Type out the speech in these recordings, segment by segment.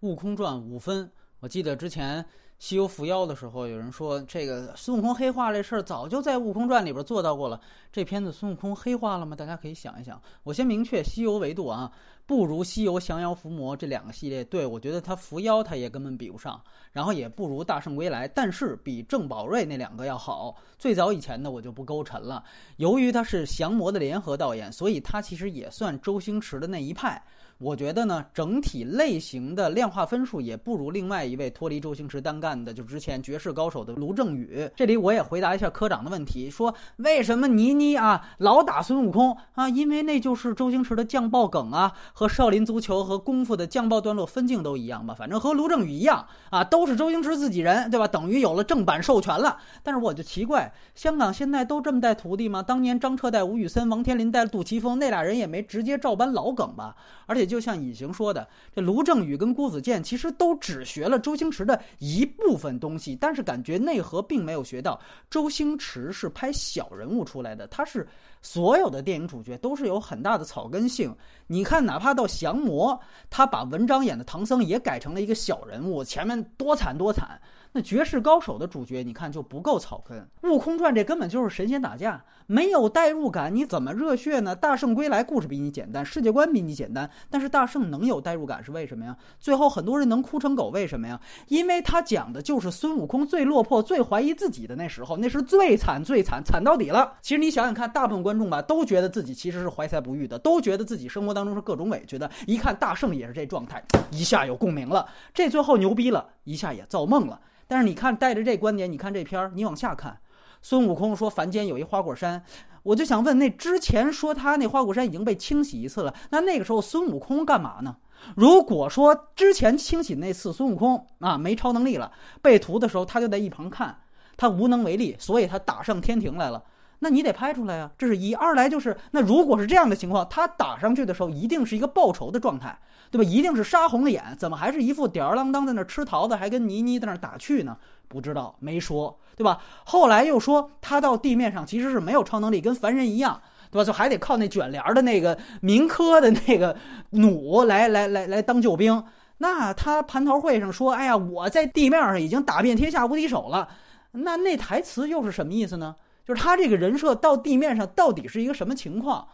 悟空传》五分。我记得之前西游伏妖的时候，有人说这个孙悟空黑化这事儿早就在《悟空传》里边做到过了。这片子孙悟空黑化了吗？大家可以想一想。我先明确西游维度啊，不如西游降妖伏魔这两个系列。对我觉得他伏妖他也根本比不上，然后也不如大圣归来，但是比郑宝瑞那两个要好。最早以前的我就不勾陈了。由于他是降魔的联合导演，所以他其实也算周星驰的那一派。我觉得呢，整体类型的量化分数也不如另外一位脱离周星驰单干的，就之前绝世高手的卢正雨。这里我也回答一下科长的问题，说为什么倪妮啊老打孙悟空啊？因为那就是周星驰的酱爆梗啊，和少林足球和功夫的酱爆段落分镜都一样吧，反正和卢正雨一样啊，都是周星驰自己人，对吧？等于有了正版授权了。但是我就奇怪，香港现在都这么带徒弟吗？当年张彻带吴宇森，王天林带杜琪峰，那俩人也没直接照搬老梗吧？而且。就像隐形说的，这卢正雨跟郭子健其实都只学了周星驰的一部分东西，但是感觉内核并没有学到。周星驰是拍小人物出来的，他是所有的电影主角都是有很大的草根性。你看，哪怕到降魔，他把文章演的唐僧也改成了一个小人物，前面多惨多惨。那绝世高手的主角，你看就不够草根。悟空传这根本就是神仙打架，没有代入感，你怎么热血呢？大圣归来故事比你简单，世界观比你简单，但是大圣能有代入感是为什么呀？最后很多人能哭成狗，为什么呀？因为他讲的就是孙悟空最落魄、最怀疑自己的那时候，那是最惨、最惨、惨到底了。其实你想想看，大部分观众吧，都觉得自己其实是怀才不遇的，都觉得自己生活当中是各种委屈的。一看大圣也是这状态，一下有共鸣了，这最后牛逼了，一下也造梦了。但是你看，带着这观点，你看这片儿，你往下看，孙悟空说凡间有一花果山，我就想问，那之前说他那花果山已经被清洗一次了，那那个时候孙悟空干嘛呢？如果说之前清洗那次孙悟空啊没超能力了，被屠的时候他就在一旁看，他无能为力，所以他打上天庭来了。那你得拍出来呀，这是一；二来就是，那如果是这样的情况，他打上去的时候一定是一个报仇的状态，对吧？一定是杀红了眼，怎么还是一副吊儿郎当在那吃桃子，还跟倪妮在那打趣呢？不知道，没说，对吧？后来又说他到地面上其实是没有超能力，跟凡人一样，对吧？就还得靠那卷帘的那个民科的那个弩来来来来当救兵。那他蟠桃会上说：“哎呀，我在地面上已经打遍天下无敌手了。”那那台词又是什么意思呢？就是他这个人设到地面上到底是一个什么情况？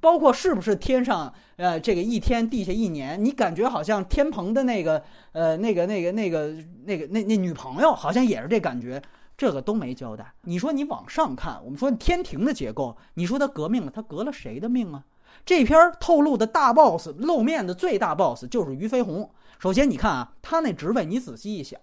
包括是不是天上呃这个一天地下一年？你感觉好像天蓬的那个呃那个那个那个那个那那女朋友好像也是这感觉，这个都没交代。你说你往上看，我们说天庭的结构，你说他革命了，他革了谁的命啊？这篇透露的大 boss 露面的最大 boss 就是俞飞鸿。首先你看啊，他那职位你仔细一想，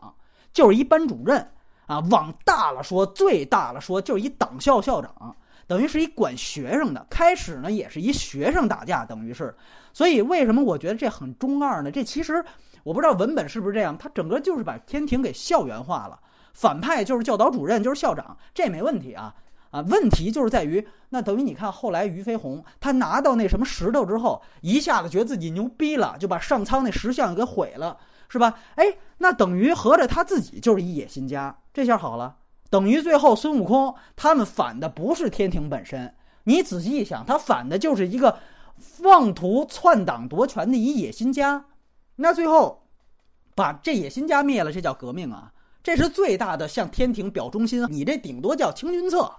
就是一班主任。啊，往大了说，最大了说，就是一党校校长，等于是一管学生的。开始呢，也是一学生打架，等于是。所以为什么我觉得这很中二呢？这其实我不知道文本是不是这样，他整个就是把天庭给校园化了，反派就是教导主任，就是校长，这没问题啊。啊，问题就是在于，那等于你看后来俞飞鸿他拿到那什么石头之后，一下子觉得自己牛逼了，就把上苍那石像给毁了。是吧？哎，那等于合着他自己就是一野心家，这下好了，等于最后孙悟空他们反的不是天庭本身，你仔细一想，他反的就是一个妄图篡党夺权的一野心家。那最后把这野心家灭了，这叫革命啊！这是最大的向天庭表忠心，你这顶多叫清君侧，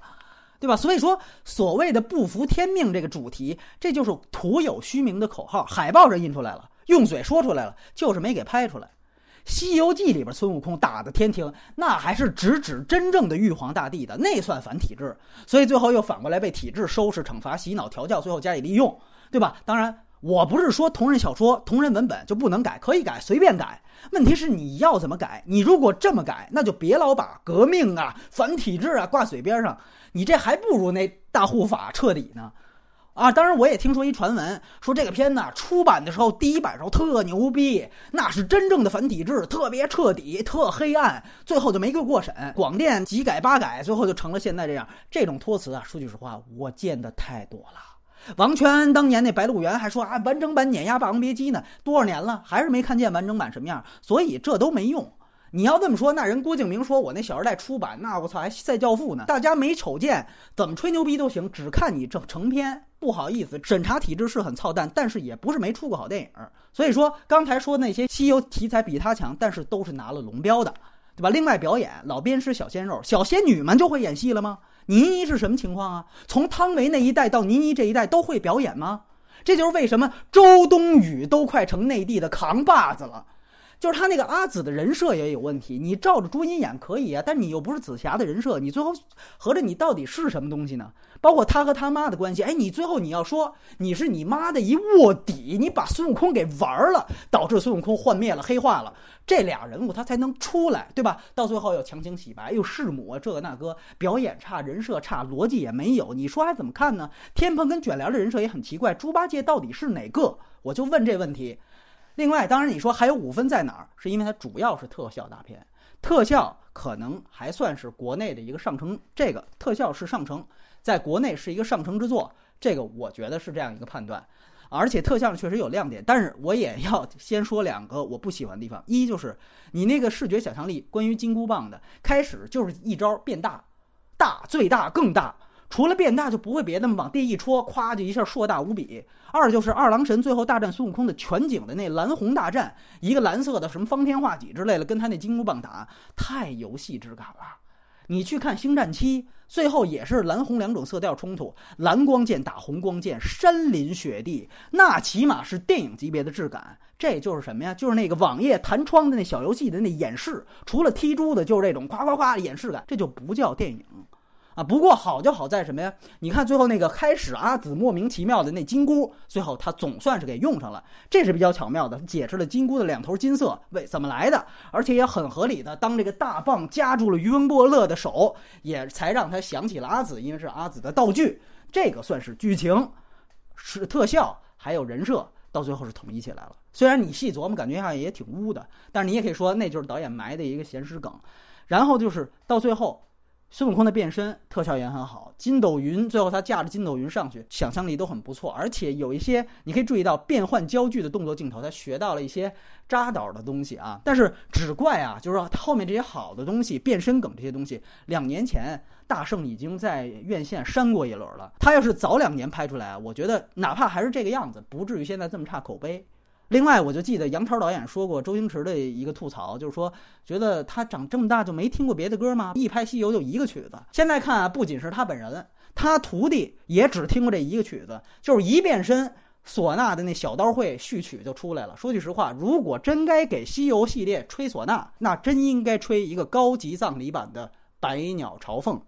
对吧？所以说，所谓的不服天命这个主题，这就是徒有虚名的口号，海报上印出来了。用嘴说出来了，就是没给拍出来。《西游记》里边孙悟空打的天庭，那还是直指真正的玉皇大帝的，那算反体制。所以最后又反过来被体制收拾、惩罚、洗脑、调教，最后加以利用，对吧？当然，我不是说同人小说、同人文本就不能改，可以改，随便改。问题是你要怎么改？你如果这么改，那就别老把革命啊、反体制啊挂嘴边上，你这还不如那大护法彻底呢。啊，当然我也听说一传闻，说这个片子出版的时候第一版时候特牛逼，那是真正的反体制，特别彻底，特黑暗，最后就没个过审，广电几改八改，最后就成了现在这样。这种托词啊，说句实话，我见的太多了。王全安当年那《白鹿原》还说啊，完整版碾压《霸王别姬》呢，多少年了，还是没看见完整版什么样，所以这都没用。你要这么说，那人郭敬明说我那《小时代》出版，那我操还赛教父呢，大家没瞅见，怎么吹牛逼都行，只看你这成片。不好意思，审查体制是很操蛋，但是也不是没出过好电影。所以说，刚才说那些西游题材比他强，但是都是拿了龙标的，对吧？另外表演，老鞭师、小鲜肉、小仙女们就会演戏了吗？倪妮是什么情况啊？从汤唯那一代到倪妮这一代都会表演吗？这就是为什么周冬雨都快成内地的扛把子了。就是他那个阿紫的人设也有问题，你照着朱茵演可以啊，但你又不是紫霞的人设，你最后合着你到底是什么东西呢？包括他和他妈的关系，哎，你最后你要说你是你妈的一卧底，你把孙悟空给玩了，导致孙悟空幻灭了、黑化了，这俩人物他才能出来，对吧？到最后又强行洗白，又弑母，这个那个，表演差，人设差，逻辑也没有，你说还怎么看呢？天蓬跟卷帘的人设也很奇怪，猪八戒到底是哪个？我就问这问题。另外，当然你说还有五分在哪儿？是因为它主要是特效大片，特效可能还算是国内的一个上乘，这个特效是上乘，在国内是一个上乘之作，这个我觉得是这样一个判断。而且特效确实有亮点，但是我也要先说两个我不喜欢的地方：一就是你那个视觉想象力，关于金箍棒的开始就是一招变大，大最大更大。除了变大就不会别的嘛，往地一戳，咵就一下硕大无比。二就是二郎神最后大战孙悟空的全景的那蓝红大战，一个蓝色的什么方天画戟之类的，跟他那金箍棒打，太游戏质感了。你去看星战七，最后也是蓝红两种色调冲突，蓝光剑打红光剑，山林雪地，那起码是电影级别的质感。这就是什么呀？就是那个网页弹窗的那小游戏的那演示，除了踢珠的，就是这种夸夸夸的演示感，这就不叫电影。啊，不过好就好在什么呀？你看最后那个开始阿紫莫名其妙的那金箍，最后他总算是给用上了，这是比较巧妙的，解释了金箍的两头金色为怎么来的，而且也很合理的。当这个大棒夹住了余文波乐的手，也才让他想起了阿紫，因为是阿紫的道具。这个算是剧情，是特效，还有人设，到最后是统一起来了。虽然你细琢磨，感觉好像也挺污的，但是你也可以说那就是导演埋的一个闲时梗。然后就是到最后。孙悟空的变身特效也很好，筋斗云最后他驾着筋斗云上去，想象力都很不错，而且有一些你可以注意到变换焦距的动作镜头，他学到了一些扎导的东西啊。但是只怪啊，就是说他后面这些好的东西，变身梗这些东西，两年前大圣已经在院线删过一轮了。他要是早两年拍出来，我觉得哪怕还是这个样子，不至于现在这么差口碑。另外，我就记得杨超导演说过周星驰的一个吐槽，就是说觉得他长这么大就没听过别的歌吗？一拍西游就一个曲子。现在看啊，不仅是他本人，他徒弟也只听过这一个曲子，就是一变身，唢呐的那小刀会序曲就出来了。说句实话，如果真该给西游系列吹唢呐，那真应该吹一个高级葬礼版的《百鸟朝凤》。